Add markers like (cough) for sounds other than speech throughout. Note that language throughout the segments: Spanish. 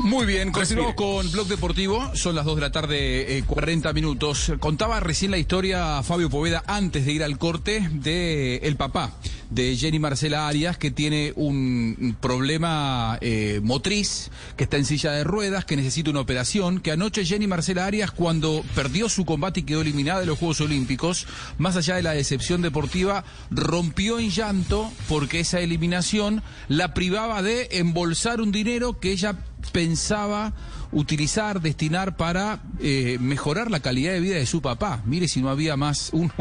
Muy bien, continuamos con Blog Deportivo. Son las 2 de la tarde, 40 minutos. Contaba recién la historia Fabio Poveda antes de ir al corte de el papá de Jenny Marcela Arias, que tiene un problema eh, motriz, que está en silla de ruedas, que necesita una operación, que anoche Jenny Marcela Arias, cuando perdió su combate y quedó eliminada de los Juegos Olímpicos, más allá de la decepción deportiva, rompió en llanto porque esa eliminación la privaba de embolsar un dinero que ella pensaba utilizar, destinar para eh, mejorar la calidad de vida de su papá. Mire si no había más (laughs) un,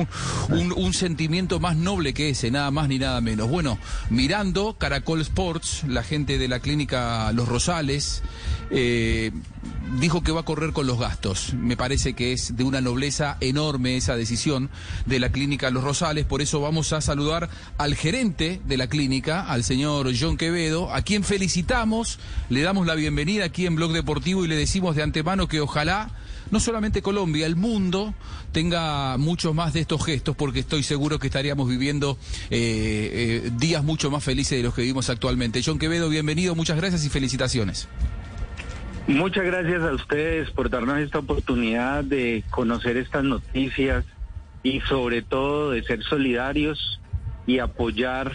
un, sentimiento más noble que ese, nada más ni nada menos. Bueno, mirando Caracol Sports, la gente de la clínica Los Rosales, eh, dijo que va a correr con los gastos. Me parece que es de una nobleza enorme esa decisión de la clínica Los Rosales. Por eso vamos a saludar al gerente de la clínica, al señor John Quevedo, a quien felicitamos, le damos la bienvenida aquí en Blog Deportivo y le decimos de antemano que ojalá no solamente Colombia, el mundo tenga muchos más de estos gestos, porque estoy seguro que estaríamos viviendo eh, eh, días mucho más felices de los que vivimos actualmente. John Quevedo, bienvenido, muchas gracias y felicitaciones. Muchas gracias a ustedes por darnos esta oportunidad de conocer estas noticias y sobre todo de ser solidarios y apoyar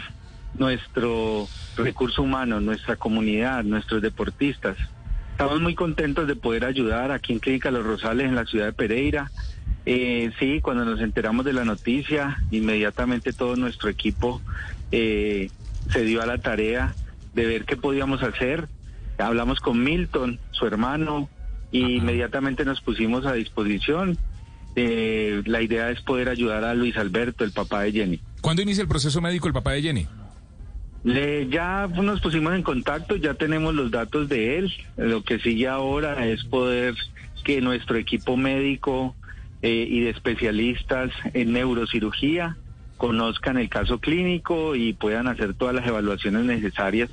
nuestro recurso humano, nuestra comunidad, nuestros deportistas. Estamos muy contentos de poder ayudar aquí en Clínica Los Rosales en la ciudad de Pereira. Eh, sí, cuando nos enteramos de la noticia, inmediatamente todo nuestro equipo eh, se dio a la tarea de ver qué podíamos hacer Hablamos con Milton, su hermano, y inmediatamente nos pusimos a disposición. Eh, la idea es poder ayudar a Luis Alberto, el papá de Jenny. ¿Cuándo inicia el proceso médico el papá de Jenny? Le, ya nos pusimos en contacto, ya tenemos los datos de él. Lo que sigue ahora es poder que nuestro equipo médico eh, y de especialistas en neurocirugía conozcan el caso clínico y puedan hacer todas las evaluaciones necesarias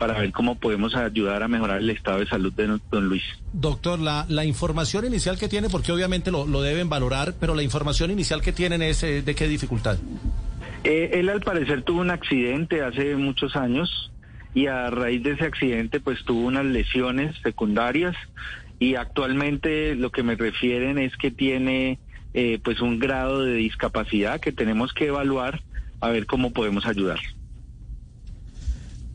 para ver cómo podemos ayudar a mejorar el estado de salud de don Luis. Doctor, la, la información inicial que tiene, porque obviamente lo, deben valorar, pero la información inicial que tienen es eh, de qué dificultad. Eh, él al parecer tuvo un accidente hace muchos años y a raíz de ese accidente pues tuvo unas lesiones secundarias y actualmente lo que me refieren es que tiene eh, pues un grado de discapacidad que tenemos que evaluar a ver cómo podemos ayudar.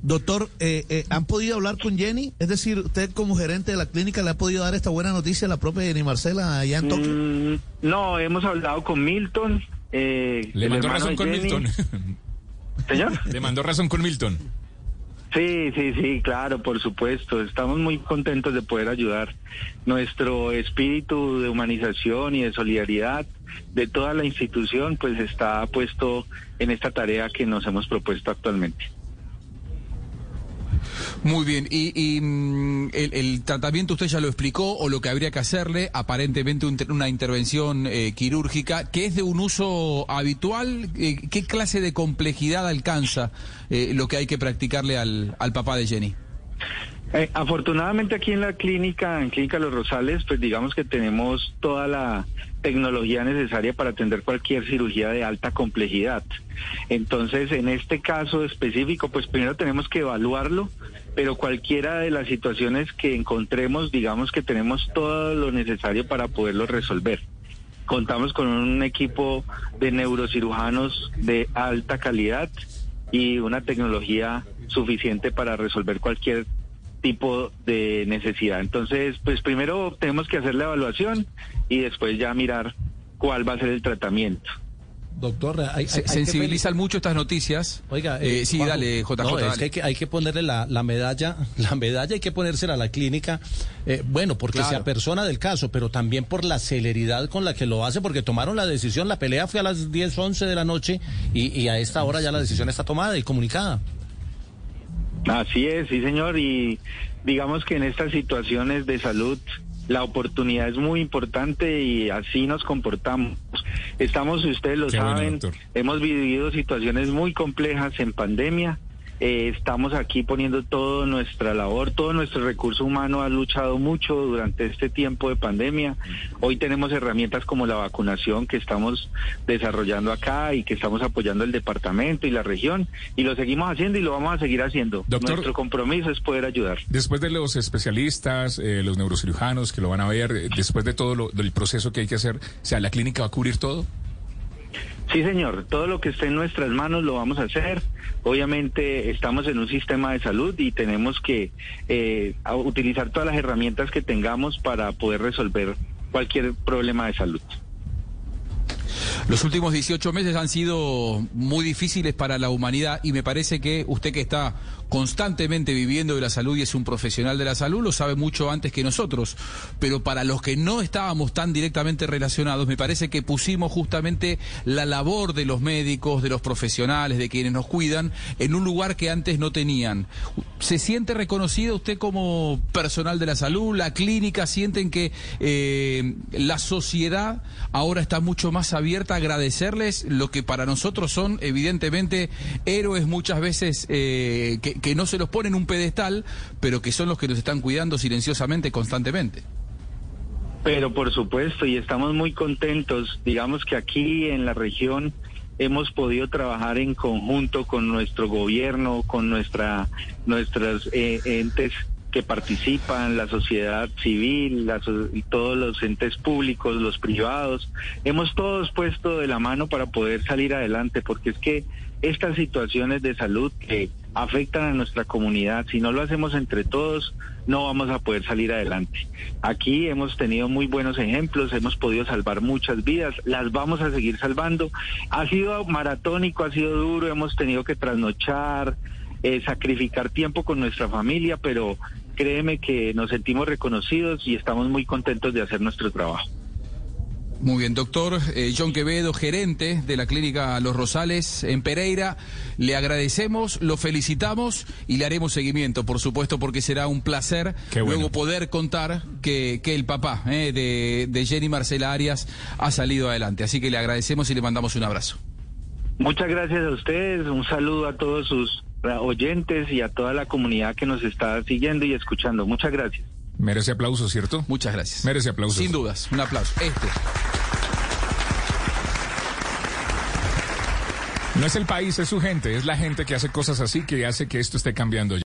Doctor, eh, eh, ¿han podido hablar con Jenny? Es decir, usted como gerente de la clínica le ha podido dar esta buena noticia a la propia Jenny Marcela allá en Tokio. Mm, no, hemos hablado con Milton. Eh, ¿Le mandó razón con Milton? ¿Señor? (laughs) ¿Le mandó razón con Milton? Sí, sí, sí, claro, por supuesto. Estamos muy contentos de poder ayudar. Nuestro espíritu de humanización y de solidaridad de toda la institución pues está puesto en esta tarea que nos hemos propuesto actualmente. Muy bien, y, mm, el, tratamiento usted ya lo explicó, o lo que habría que hacerle, aparentemente una intervención eh, quirúrgica, que es de un uso habitual, eh, ¿qué clase de complejidad alcanza eh, lo que hay que practicarle al, al papá de Jenny? afortunadamente aquí en la clínica, en Clínica Los Rosales, pues digamos que tenemos toda la tecnología necesaria para atender cualquier cirugía de alta complejidad. Entonces, en este caso específico, pues primero tenemos que evaluarlo, pero cualquiera de las situaciones que encontremos, digamos que tenemos todo lo necesario para poderlo resolver. Contamos con un equipo de neurocirujanos de alta calidad y una tecnología suficiente para resolver cualquier tipo de necesidad. Entonces, pues primero tenemos que hacer la evaluación y después ya mirar cuál va a ser el tratamiento. Doctor, hay, Se, sensibilizan mucho estas noticias. Oiga, eh, eh sí, dale, JJ. No, es que hay, que ponerle la, medalla, (laughs) la medalla hay que ponérsela a la clínica, eh, bueno, porque sea persona del caso, pero también por la celeridad con la que lo hace, porque tomaron la decisión, la pelea fue a las 10, 11 de la noche y, y a esta hora ya la decisión está tomada y comunicada. Así es, sí señor, y digamos que en estas situaciones de salud la oportunidad es muy importante y así nos comportamos. Estamos, ustedes lo saben, hemos vivido situaciones muy complejas en pandemia Eh, estamos aquí poniendo toda nuestra labor, todo nuestro recurso humano ha luchado mucho durante este tiempo de pandemia. Hoy tenemos herramientas como la vacunación que estamos desarrollando acá y que estamos apoyando el departamento y la región y lo seguimos haciendo y lo vamos a seguir haciendo. Nuestro compromiso es poder ayudar. Después de los especialistas, eh, los neurocirujanos que lo van a ver, eh, después de todo lo, del proceso que hay que hacer, o sea, ¿la clínica va a cubrir todo? Sí, señor. Todo lo que esté en nuestras manos lo vamos a hacer. Obviamente estamos en un sistema de salud y tenemos que eh, utilizar todas las herramientas que tengamos para poder resolver cualquier problema de salud. Los últimos 18 meses han sido muy difíciles para la humanidad y me parece que usted que está constantemente viviendo de la salud y es un profesional de la salud lo sabe mucho antes que nosotros, pero para los que no estábamos tan directamente relacionados, me parece que pusimos justamente la labor de los médicos, de los profesionales, de quienes nos cuidan, en un lugar que antes no tenían. ¿Se siente reconocido usted como personal de la salud? ¿La clínica sienten que eh, la sociedad ahora está mucho más abierta agradecerles lo que para nosotros son evidentemente héroes muchas veces eh, que, no se los ponen un pedestal, pero que son los que nos están cuidando silenciosamente constantemente. Pero por supuesto, y estamos muy contentos, digamos que aquí en la región hemos podido trabajar en conjunto con nuestro gobierno, con nuestra, nuestras eh, entes que participan, la sociedad civil, y todos los entes públicos, los privados, hemos todos puesto de la mano para poder salir adelante, porque es que estas situaciones de salud que afectan a nuestra comunidad, si no lo hacemos entre todos, no vamos a poder salir adelante. Aquí hemos tenido muy buenos ejemplos, hemos podido salvar muchas vidas, las vamos a seguir salvando. Ha sido maratónico, ha sido duro, hemos tenido que trasnochar, eh, sacrificar tiempo con nuestra familia, pero créeme que nos sentimos reconocidos y estamos muy contentos de hacer nuestro trabajo. Muy bien, doctor eh, John Quevedo, gerente de la clínica Los Rosales en Pereira, le agradecemos, lo felicitamos y le haremos seguimiento, por supuesto, porque será un placer luego poder contar que, que el papá eh, de, de Jenny Marcela Arias ha salido adelante. Así que le agradecemos y le mandamos un abrazo. Muchas gracias a ustedes, un saludo a todos sus oyentes y a toda la comunidad que nos está siguiendo y escuchando. Muchas gracias. Merece aplauso, ¿cierto? Muchas gracias. Merece aplauso. Sin dudas, un aplauso. Este. No es el país, es su gente, es la gente que hace cosas así que hace que esto esté cambiando.